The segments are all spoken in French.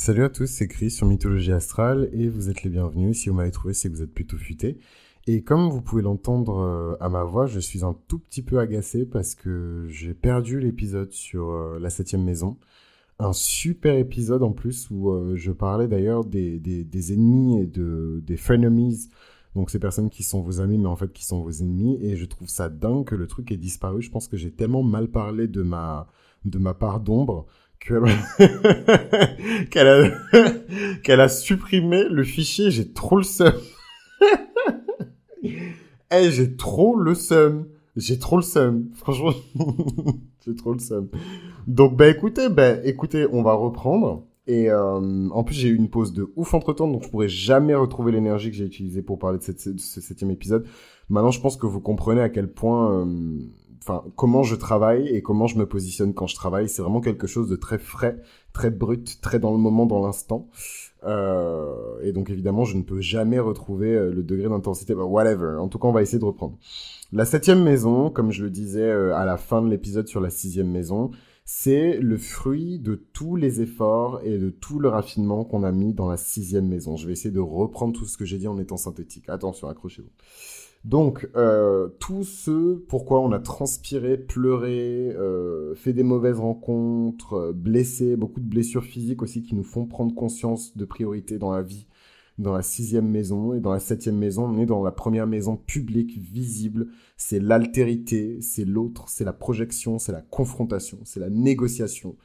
Salut à tous, c'est Chris sur Mythologie Astrale et vous êtes les bienvenus. Si vous m'avez trouvé, c'est que vous êtes plutôt futé. Et comme vous pouvez l'entendre euh, à ma voix, je suis un tout petit peu agacé parce que j'ai perdu l'épisode sur euh, la septième maison. Un super épisode en plus où euh, je parlais d'ailleurs des, des, ennemis et de, des frenemies. Donc ces personnes qui sont vos amis mais en fait qui sont vos ennemis. Et je trouve ça dingue que le truc ait disparu. Je pense que j'ai tellement mal parlé de ma, de ma part d'ombre qu'elle a... qu'elle a supprimé le fichier. J'ai trop le seum. Eh, j'ai trop le seum. J'ai trop le seum. Franchement, j'ai trop le seum. Donc, bah écoutez, bah écoutez, on va reprendre. Et euh, en plus, j'ai eu une pause de ouf entre temps, donc je pourrais jamais retrouver l'énergie que j'ai utilisée pour parler de, cette, ce septième épisode. Maintenant, je pense que vous comprenez à quel point, euh, enfin, comment je travaille et comment je me positionne quand je travaille. C'est vraiment quelque chose de très frais, très brut, très dans le moment, dans l'instant. Euh, et donc évidemment, je ne peux jamais retrouver euh, le degré d'intensité. Bah, whatever. En tout cas, on va essayer de reprendre. La septième maison, comme je le disais euh, à la fin de l'épisode sur la sixième maison, c'est le fruit de tous les efforts et de tout le raffinement qu'on a mis dans la sixième maison. Je vais essayer de reprendre tout ce que j'ai dit en étant synthétique. Attention, accrochez-vous. Donc, euh, tout ce pourquoi on a transpiré, pleuré, euh, fait des mauvaises rencontres, euh, blessé, beaucoup de blessures physiques aussi qui nous font prendre conscience de priorité dans la vie, dans la sixième maison. Et dans la septième maison, on est dans la première maison publique, visible, c'est l'altérité, c'est l'autre, c'est la projection, c'est la confrontation, c'est la négociation,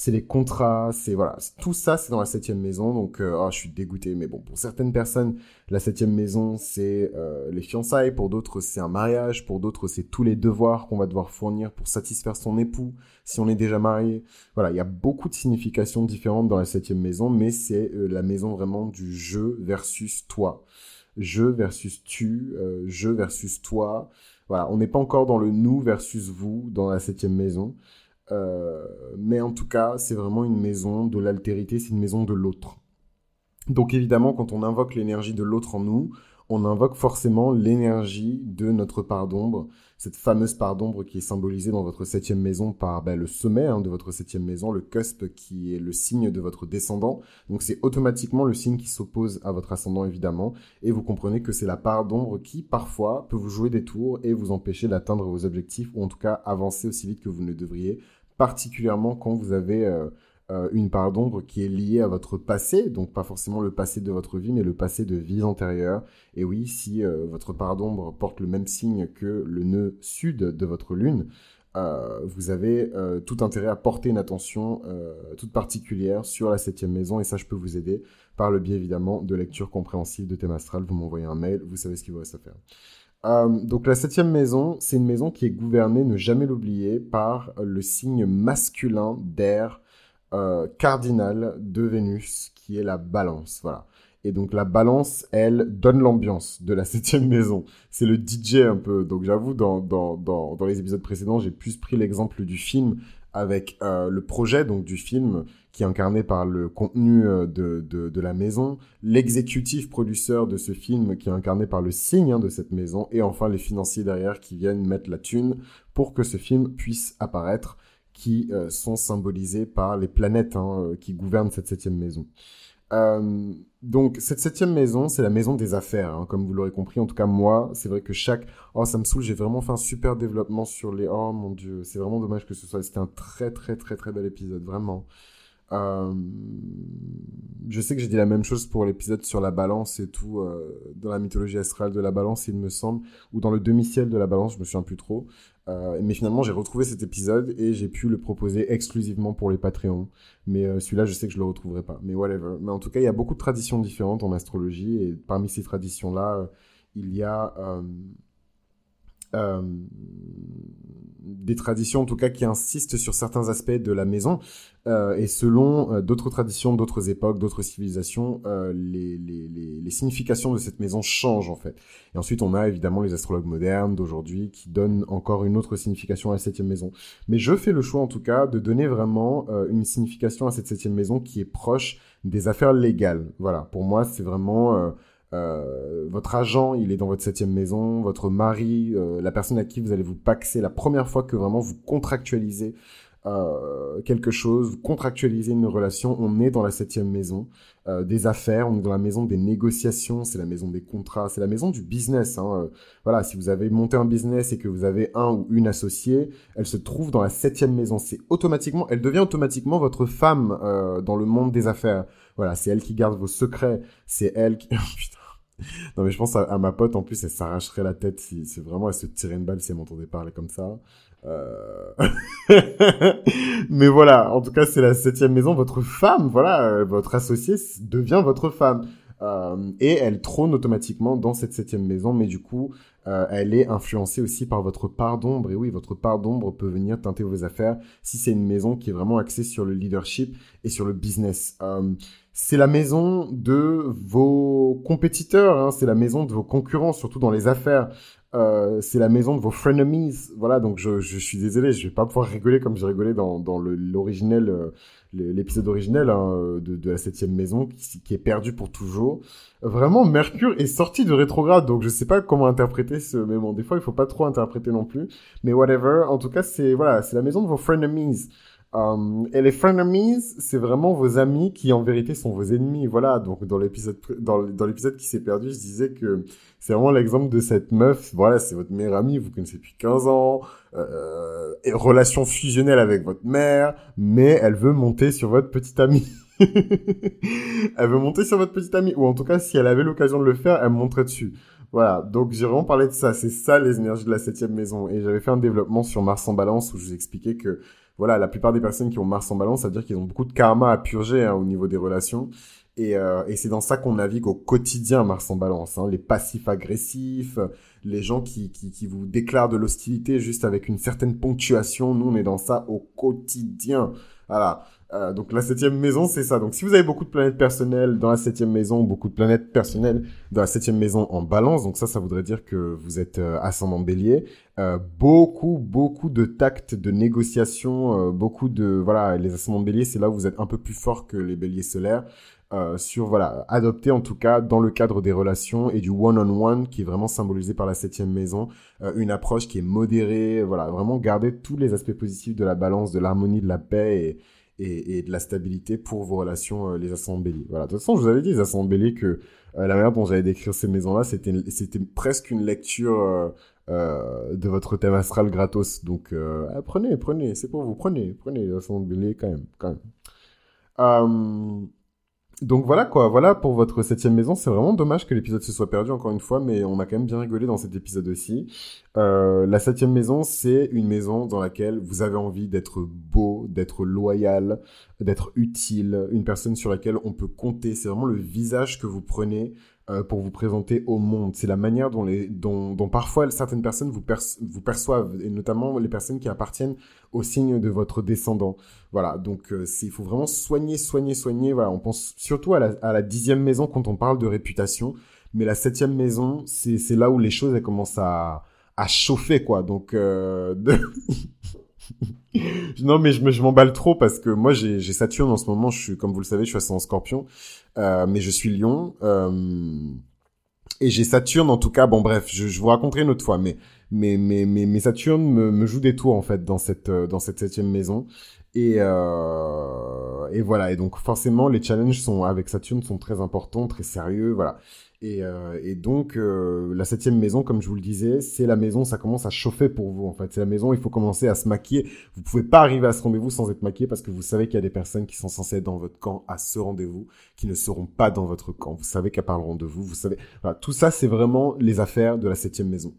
c'est les contrats, c'est voilà, tout ça c'est dans la septième maison. Donc, euh, oh, je suis dégoûté, mais bon, pour certaines personnes, la septième maison c'est euh, les fiançailles, pour d'autres c'est un mariage, pour d'autres c'est tous les devoirs qu'on va devoir fournir pour satisfaire son époux si on est déjà marié. Voilà, il y a beaucoup de significations différentes dans la septième maison, mais c'est euh, la maison vraiment du je versus toi, je versus tu, je versus toi. Voilà, on n'est pas encore dans le nous versus vous dans la septième maison. Euh, mais en tout cas, c'est vraiment une maison de l'altérité, c'est une maison de l'autre. Donc évidemment, quand on invoque l'énergie de l'autre en nous, on invoque forcément l'énergie de notre part d'ombre, cette fameuse part d'ombre qui est symbolisée dans votre septième maison par ben, le sommet hein, de votre septième maison, le cusp qui est le signe de votre descendant. Donc c'est automatiquement le signe qui s'oppose à votre ascendant évidemment, et vous comprenez que c'est la part d'ombre qui parfois peut vous jouer des tours et vous empêcher d'atteindre vos objectifs, ou en tout cas avancer aussi vite que vous ne devriez particulièrement quand vous avez euh, euh, une part d'ombre qui est liée à votre passé, donc pas forcément le passé de votre vie, mais le passé de vie antérieure. Et oui, si euh, votre part d'ombre porte le même signe que le nœud sud de votre lune, vous avez tout intérêt à porter une attention toute particulière sur la septième maison, et ça, je peux vous aider par le biais évidemment de lecture compréhensive de thème astral. Vous m'envoyez un mail, vous savez ce qu'il vous reste à faire. Euh, donc la septième maison, c'est une maison qui est gouvernée, ne jamais l'oublier, par le signe masculin d'air euh, cardinal de Vénus, qui est la balance. Voilà. Et donc la balance, elle, donne l'ambiance de la septième maison. C'est le DJ un peu. Donc j'avoue, dans, dans, dans, dans les épisodes précédents, j'ai plus pris l'exemple du film avec euh, le projet donc du film qui est incarné par le contenu euh, de, de, la maison, l'exécutif producteur de ce film qui est incarné par le signe hein, de cette maison, et enfin les financiers derrière qui viennent mettre la thune pour que ce film puisse apparaître, qui euh, sont symbolisés par les planètes hein, qui gouvernent cette septième maison. Euh, donc cette septième maison, c'est la maison des affaires, hein, comme vous l'aurez compris. En tout cas, moi, c'est vrai que chaque... Oh, ça me saoule, j'ai vraiment fait un super développement sur les... Oh mon dieu, c'est vraiment dommage que ce soit... C'était un très très très très bel épisode, vraiment. Euh... Je sais que j'ai dit la même chose pour l'épisode sur la balance et tout, euh, dans la mythologie astrale de la balance, il me semble, ou dans le demi-ciel de la balance, je me souviens plus trop. Euh, mais finalement, j'ai retrouvé cet épisode et j'ai pu le proposer exclusivement pour les Patreons. Mais celui-là, je sais que je le retrouverai pas. Mais whatever. Mais en tout cas, il y a beaucoup de traditions différentes en astrologie et parmi ces traditions-là, il y a des traditions en tout cas qui insistent sur certains aspects de la maison euh, et selon euh, d'autres traditions, d'autres époques, d'autres civilisations, les, les, les, les, significations de cette maison changent en fait. Et ensuite on a évidemment les astrologues modernes d'aujourd'hui qui donnent encore une autre signification à la septième maison. Mais je fais le choix en tout cas de donner vraiment une signification à cette septième maison qui est proche des affaires légales. Voilà, pour moi c'est vraiment euh, votre agent, il est dans votre septième maison, votre mari, euh, la personne à qui vous allez vous paxer, la première fois que vraiment vous contractualisez euh, quelque chose, contractualiser une relation, on est dans la septième maison euh, des affaires, on est dans la maison des négociations, c'est la maison des contrats, c'est la maison du business. Hein. Euh, voilà, si vous avez monté un business et que vous avez un ou une associée, elle se trouve dans la septième maison. C'est automatiquement, elle devient automatiquement votre femme dans le monde des affaires. Voilà, c'est elle qui garde vos secrets, c'est elle qui... Putain. Non mais je pense à, ma pote en plus, elle s'arracherait la tête si c'est vraiment elle se tirait une balle si elle m'entendait parler comme ça. Euh... Mais voilà, en tout cas, c'est la septième maison. Votre femme, voilà, euh, votre associé devient votre femme. Euh, et elle trône automatiquement dans cette septième maison, mais du coup, euh, elle est influencée aussi par votre part d'ombre. Et oui, votre part d'ombre peut venir teinter vos affaires si c'est une maison qui est vraiment axée sur le leadership et sur le business. C'est la maison de vos compétiteurs, hein, c'est la maison de vos concurrents, surtout dans les affaires. Euh, c'est la maison de vos frenemies. Voilà, donc je, je, suis désolé, je vais pas pouvoir rigoler comme j'ai rigolé dans, dans l'originel, euh, l'épisode originel hein, de, de, la septième maison, qui, qui, est perdu pour toujours. Vraiment, Mercure est sorti de rétrograde, donc je sais pas comment interpréter ce, mais bon, des fois il faut pas trop interpréter non plus. Mais whatever, en tout cas, c'est voilà, c'est la maison de vos frenemies. Um, et les frenemies, c'est vraiment vos amis qui en vérité sont vos ennemis. Voilà, donc dans l'épisode dans, l'épisode qui s'est perdu, je disais que c'est vraiment l'exemple de cette meuf. Voilà, c'est votre meilleure amie, vous connaissez depuis 15 ans, euh, relation fusionnelle avec votre mère, mais elle veut monter sur votre petite amie. elle veut monter sur votre petite amie, ou en tout cas, si elle avait l'occasion de le faire, elle monterait dessus. Voilà, donc j'ai vraiment parlé de ça. C'est ça les énergies de la septième maison. Et j'avais fait un développement sur Mars en balance où je vous expliquais que voilà, la plupart des personnes qui ont Mars en balance, ça veut dire qu'ils ont beaucoup de karma à purger hein, au niveau des relations. Et, euh, et c'est dans ça qu'on navigue au quotidien, Mars en balance. Hein. Les passifs agressifs, les gens qui, qui, qui vous déclarent de l'hostilité juste avec une certaine ponctuation. Nous, on est dans ça au quotidien. Voilà. Euh, donc la septième maison, c'est ça. Donc si vous avez beaucoup de planètes personnelles dans la septième maison, beaucoup de planètes personnelles dans la septième maison en balance, donc ça, ça voudrait dire que vous êtes euh, ascendant bélier. Euh, beaucoup, beaucoup de tact, de négociation, euh, beaucoup de... Voilà, les ascendants béliers, c'est là où vous êtes un peu plus fort que les béliers solaires. Euh, sur voilà adopter en tout cas dans le cadre des relations et du one on one qui est vraiment symbolisé par la septième maison une approche qui est modérée voilà vraiment garder tous les aspects positifs de la balance de l'harmonie de la paix et, et, de la stabilité pour vos relations, euh, les béliers. Voilà. De toute façon, je vous avais dit, les béliers, que euh, la manière dont j'allais décrire ces maisons-là, c'était, c'était presque une lecture euh, de votre thème astral gratos. Donc, ah, prenez, prenez, c'est pour vous, prenez, prenez les béliers quand même, quand même. Donc voilà quoi, voilà pour votre septième maison. C'est vraiment dommage que l'épisode se soit perdu encore une fois, mais on a quand même bien rigolé dans cet épisode aussi. Euh, la septième maison, c'est une maison dans laquelle vous avez envie d'être beau, d'être loyal, d'être utile, une personne sur laquelle on peut compter. C'est vraiment le visage que vous prenez euh, pour vous présenter au monde. C'est la manière dont, dont, dont parfois certaines personnes vous, perçoivent, et notamment les personnes qui appartiennent au signe de votre descendant. Voilà, donc euh, il faut vraiment soigner, soigner, soigner. Voilà, on pense surtout à la, dixième maison quand on parle de réputation, mais la septième maison, c'est là où les choses commencent à, à chauffer, quoi. Donc... Euh, non, mais je, m'emballe trop parce que moi, j'ai Saturne en ce moment. Je suis, comme vous le savez, je suis en Scorpion, euh, mais je suis Lion. Euh, et j'ai Saturne, en tout cas. Bon, bref, je, vous raconterai une autre fois, mais mais mais mais, mais Saturne me, me, joue des tours en fait dans cette euh, dans cette septième maison. Et euh, et voilà. Et donc forcément, les challenges sont avec Saturne sont très importants, très sérieux. Voilà. Et, euh, et donc, euh, la septième maison, comme je vous le disais, c'est la maison, ça commence à chauffer pour vous, en fait. C'est la maison, il faut commencer à se maquiller. Vous pouvez pas arriver à ce rendez-vous sans être maquillé parce que vous savez qu'il y a des personnes qui sont censées être dans votre camp à ce rendez-vous, qui ne seront pas dans votre camp. Vous savez qu'elles parleront de vous, vous savez. Voilà, tout ça, c'est vraiment les affaires de la septième maison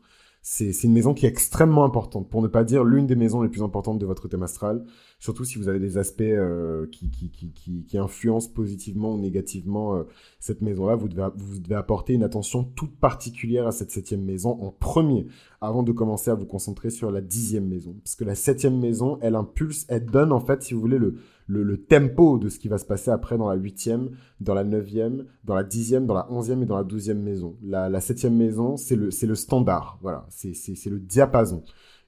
c'est une maison qui est extrêmement importante, pour ne pas dire l'une des maisons les plus importantes de votre thème astral, surtout si vous avez des aspects euh, qui, qui, qui, qui, influencent positivement ou négativement euh, cette maison-là, vous devez, vous devez apporter une attention toute particulière à cette septième maison en premier, avant de commencer à vous concentrer sur la dixième maison. Parce que la septième maison, elle impulse, elle donne en fait, si vous voulez, le, le, tempo de ce qui va se passer après dans la huitième, dans la neuvième, dans la dixième, dans la onzième et dans la douzième maison. La, septième maison, c'est le, le standard, voilà, c'est, le diapason.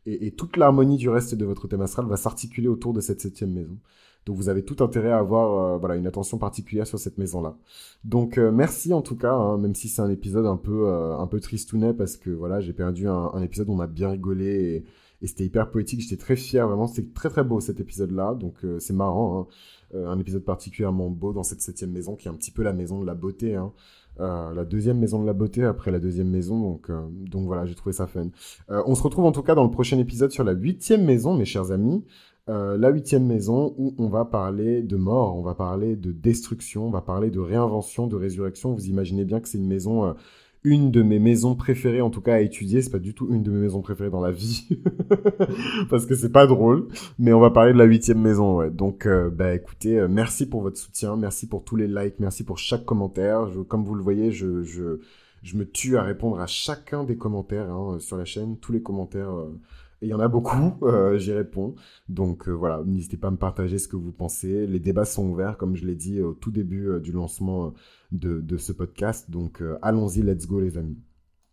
Et, et toute l'harmonie du reste de votre thème astral va s'articuler autour de cette septième maison. Donc vous avez tout intérêt à avoir euh, voilà une attention particulière sur cette maison là. Donc euh, merci en tout cas, hein, même si c'est un épisode un peu euh, un peu tristounet parce que voilà j'ai perdu un, un, épisode où on a bien rigolé et, c'était hyper poétique, j'étais très fier, vraiment, c'était très très beau cet épisode-là. Donc c'est marrant, hein. un épisode particulièrement beau dans cette septième maison qui est un petit peu la maison de la beauté. Hein. la deuxième maison de la beauté après la deuxième maison, donc, donc voilà, j'ai trouvé ça fun. on se retrouve en tout cas dans le prochain épisode sur la huitième maison, mes chers amis. Euh, la huitième maison où on va parler de mort, on va parler de destruction, on va parler de réinvention, de résurrection. Vous imaginez bien que c'est une maison, euh, une de mes maisons préférées en tout cas à étudier. C'est pas du tout une de mes maisons préférées dans la vie parce que c'est pas drôle. Mais on va parler de la huitième maison. Ouais. Donc, euh, bah écoutez, merci pour votre soutien, merci pour tous les likes, merci pour chaque commentaire. comme vous le voyez, je, je, je me tue à répondre à chacun des commentaires hein, sur la chaîne, tous les commentaires il y en a beaucoup, euh, j'y réponds. Donc euh, voilà, n'hésitez pas à me partager ce que vous pensez. Les débats sont ouverts, comme je l'ai dit au tout début euh, du lancement de, de, ce podcast. Donc allons-y, let's go les amis.